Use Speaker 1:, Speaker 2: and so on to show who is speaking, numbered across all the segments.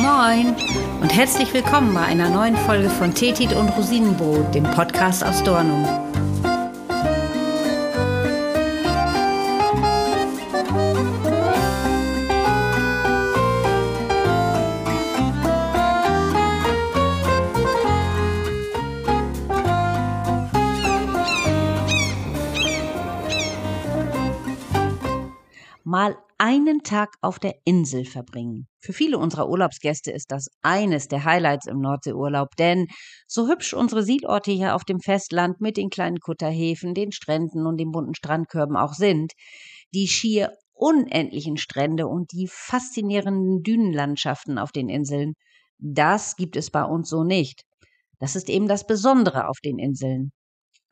Speaker 1: Moin und herzlich willkommen bei einer neuen Folge von Tetit und Rosinenbrot, dem Podcast aus Dornum. Mal einen Tag auf der Insel verbringen. Für viele unserer Urlaubsgäste ist das eines der Highlights im Nordseeurlaub, denn so hübsch unsere Sielorte hier auf dem Festland mit den kleinen Kutterhäfen, den Stränden und den bunten Strandkörben auch sind, die schier unendlichen Strände und die faszinierenden Dünenlandschaften auf den Inseln, das gibt es bei uns so nicht. Das ist eben das Besondere auf den Inseln.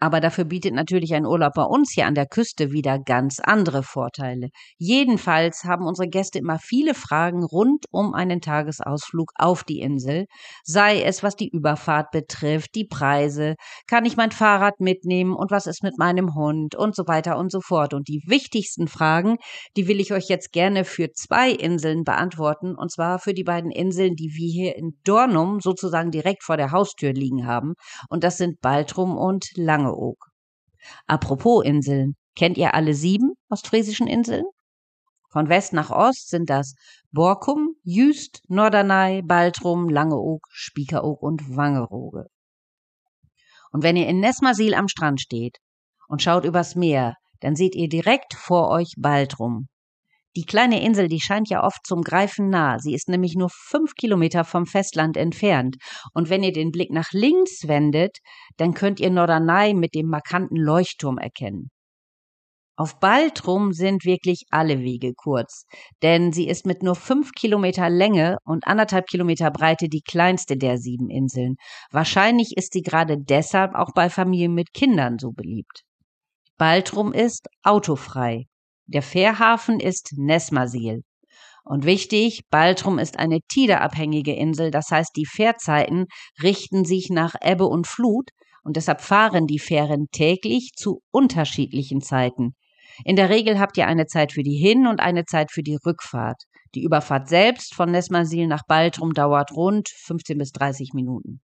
Speaker 1: Aber dafür bietet natürlich ein Urlaub bei uns hier an der Küste wieder ganz andere Vorteile. Jedenfalls haben unsere Gäste immer viele Fragen rund um einen Tagesausflug auf die Insel, sei es was die Überfahrt betrifft, die Preise, kann ich mein Fahrrad mitnehmen und was ist mit meinem Hund und so weiter und so fort. Und die wichtigsten Fragen, die will ich euch jetzt gerne für zwei Inseln beantworten, und zwar für die beiden Inseln, die wir hier in Dornum sozusagen direkt vor der Haustür liegen haben. Und das sind Baltrum und Lange Langeoog. Apropos Inseln, kennt ihr alle sieben ostfriesischen Inseln? Von West nach Ost sind das Borkum, Jüst, Norderney, Baltrum, Langeoog, Spiekeroog und Wangerooge. Und wenn ihr in Nesmasil am Strand steht und schaut übers Meer, dann seht ihr direkt vor euch Baltrum. Die kleine Insel, die scheint ja oft zum Greifen nah. Sie ist nämlich nur fünf Kilometer vom Festland entfernt. Und wenn ihr den Blick nach links wendet, dann könnt ihr Norderney mit dem markanten Leuchtturm erkennen. Auf Baltrum sind wirklich alle Wege kurz, denn sie ist mit nur fünf Kilometer Länge und anderthalb Kilometer Breite die kleinste der sieben Inseln. Wahrscheinlich ist sie gerade deshalb auch bei Familien mit Kindern so beliebt. Baltrum ist autofrei. Der Fährhafen ist Nesmasil. Und wichtig, Baltrum ist eine tideabhängige Insel, das heißt, die Fährzeiten richten sich nach Ebbe und Flut und deshalb fahren die Fähren täglich zu unterschiedlichen Zeiten. In der Regel habt ihr eine Zeit für die Hin- und eine Zeit für die Rückfahrt. Die Überfahrt selbst von Nesmasil nach Baltrum dauert rund 15 bis 30 Minuten.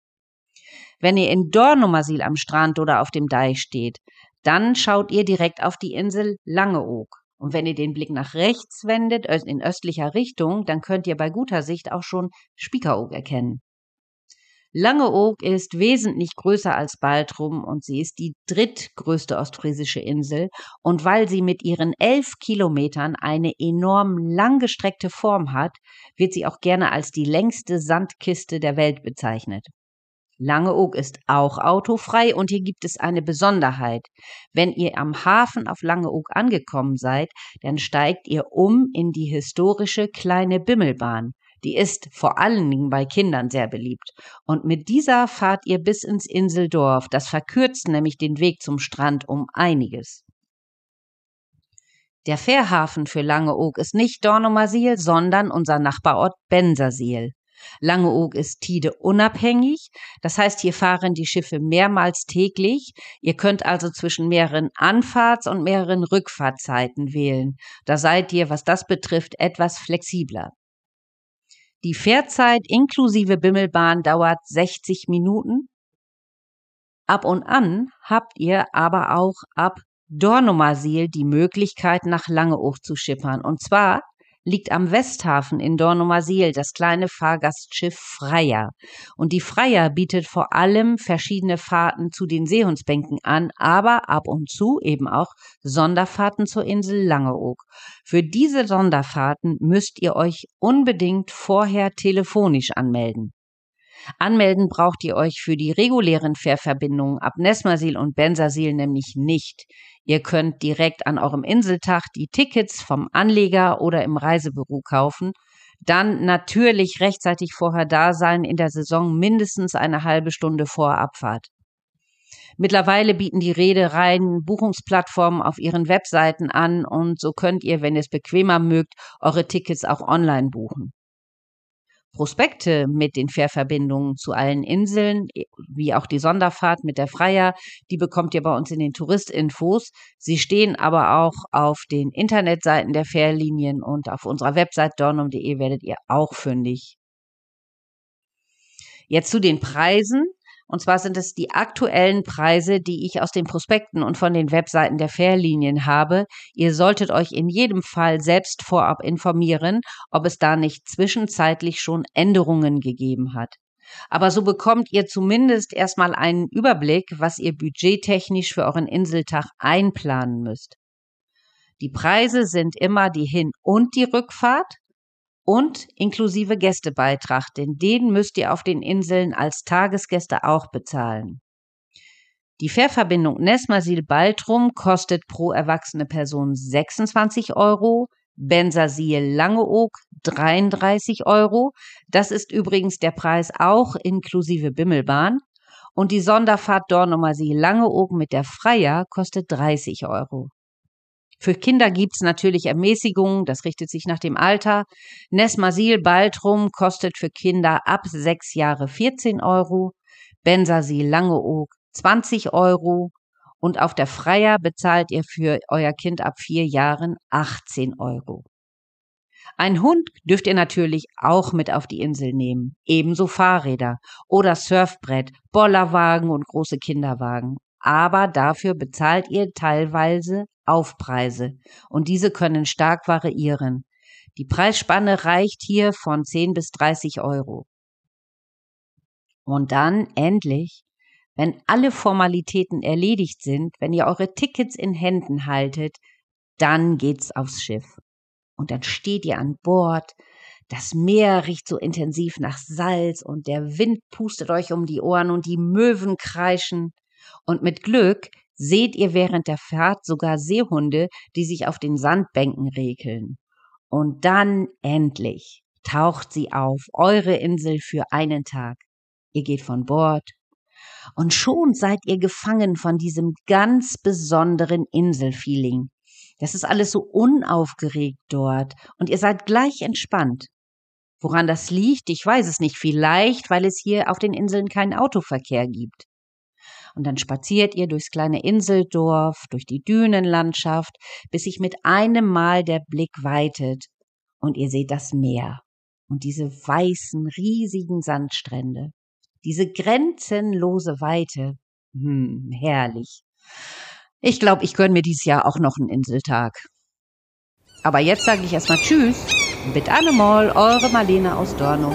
Speaker 1: Wenn ihr in Dornumasil am Strand oder auf dem Deich steht, dann schaut ihr direkt auf die Insel Langeoog. Und wenn ihr den Blick nach rechts wendet, in östlicher Richtung, dann könnt ihr bei guter Sicht auch schon Spiekeroog erkennen. Langeoog ist wesentlich größer als Baltrum und sie ist die drittgrößte ostfriesische Insel. Und weil sie mit ihren elf Kilometern eine enorm langgestreckte Form hat, wird sie auch gerne als die längste Sandkiste der Welt bezeichnet. Langeoog ist auch autofrei und hier gibt es eine Besonderheit. Wenn ihr am Hafen auf Langeoog angekommen seid, dann steigt ihr um in die historische kleine Bimmelbahn. Die ist vor allen Dingen bei Kindern sehr beliebt. Und mit dieser fahrt ihr bis ins Inseldorf. Das verkürzt nämlich den Weg zum Strand um einiges. Der Fährhafen für Langeoog ist nicht Dornumersiel, sondern unser Nachbarort Bensersiel. Langeoog ist Tide unabhängig. Das heißt, hier fahren die Schiffe mehrmals täglich. Ihr könnt also zwischen mehreren Anfahrts- und mehreren Rückfahrtzeiten wählen. Da seid ihr, was das betrifft, etwas flexibler. Die Fährzeit inklusive Bimmelbahn dauert 60 Minuten. Ab und an habt ihr aber auch ab Dornumersiel die Möglichkeit, nach Langeoog zu schippern. Und zwar liegt am Westhafen in Dornumersiel das kleine Fahrgastschiff Freier. Und die Freier bietet vor allem verschiedene Fahrten zu den Seehundsbänken an, aber ab und zu eben auch Sonderfahrten zur Insel Langeoog. Für diese Sonderfahrten müsst ihr euch unbedingt vorher telefonisch anmelden. Anmelden braucht ihr euch für die regulären Fährverbindungen ab Nesmasil und Bensersil nämlich nicht. Ihr könnt direkt an eurem Inseltag die Tickets vom Anleger oder im Reisebüro kaufen. Dann natürlich rechtzeitig vorher da sein, in der Saison mindestens eine halbe Stunde vor Abfahrt. Mittlerweile bieten die Reedereien Buchungsplattformen auf ihren Webseiten an und so könnt ihr, wenn ihr es bequemer mögt, eure Tickets auch online buchen. Prospekte mit den Fährverbindungen zu allen Inseln, wie auch die Sonderfahrt mit der Freier, die bekommt ihr bei uns in den Touristinfos. Sie stehen aber auch auf den Internetseiten der Fährlinien und auf unserer Website dornum.de werdet ihr auch fündig. Jetzt zu den Preisen. Und zwar sind es die aktuellen Preise, die ich aus den Prospekten und von den Webseiten der Fährlinien habe. Ihr solltet euch in jedem Fall selbst vorab informieren, ob es da nicht zwischenzeitlich schon Änderungen gegeben hat. Aber so bekommt ihr zumindest erstmal einen Überblick, was ihr budgettechnisch für euren Inseltag einplanen müsst. Die Preise sind immer die Hin- und die Rückfahrt und inklusive Gästebeitrag, denn den müsst ihr auf den Inseln als Tagesgäste auch bezahlen. Die Fährverbindung Nesmasil-Baltrum kostet pro erwachsene Person 26 Euro, Bensasil Langeoog 33 Euro. Das ist übrigens der Preis auch inklusive Bimmelbahn. Und die Sonderfahrt Dornumersil Langeoog mit der Freier kostet 30 Euro. Für Kinder gibt's natürlich Ermäßigungen, das richtet sich nach dem Alter. Nesmasil Baltrum kostet für Kinder ab sechs Jahre 14 Euro, Bensasil Langeoog 20 Euro und auf der Freier bezahlt ihr für euer Kind ab vier Jahren 18 Euro. Ein Hund dürft ihr natürlich auch mit auf die Insel nehmen, ebenso Fahrräder oder Surfbrett, Bollerwagen und große Kinderwagen. Aber dafür bezahlt ihr teilweise Aufpreise und diese können stark variieren. Die Preisspanne reicht hier von 10 bis 30 Euro. Und dann endlich wenn alle Formalitäten erledigt sind, wenn ihr eure Tickets in Händen haltet, dann geht's aufs Schiff. Und dann steht ihr an Bord, das Meer riecht so intensiv nach Salz und der Wind pustet euch um die Ohren und die Möwen kreischen. Und mit Glück seht ihr während der Fahrt sogar Seehunde, die sich auf den Sandbänken rekeln. Und dann endlich taucht sie auf, eure Insel für einen Tag. Ihr geht von Bord, und schon seid ihr gefangen von diesem ganz besonderen Inselfeeling. Das ist alles so unaufgeregt dort und ihr seid gleich entspannt. Woran das liegt, ich weiß es nicht. Vielleicht, weil es hier auf den Inseln keinen Autoverkehr gibt. Und dann spaziert ihr durchs kleine Inseldorf, durch die Dünenlandschaft, bis sich mit einem Mal der Blick weitet und ihr seht das Meer und diese weißen, riesigen Sandstrände. Diese grenzenlose Weite. Hm, herrlich. Ich glaube, ich gönne mir dieses Jahr auch noch einen Inseltag. Aber jetzt sage ich erstmal Tschüss. Mit Annemol, eure Marlene aus Dornum.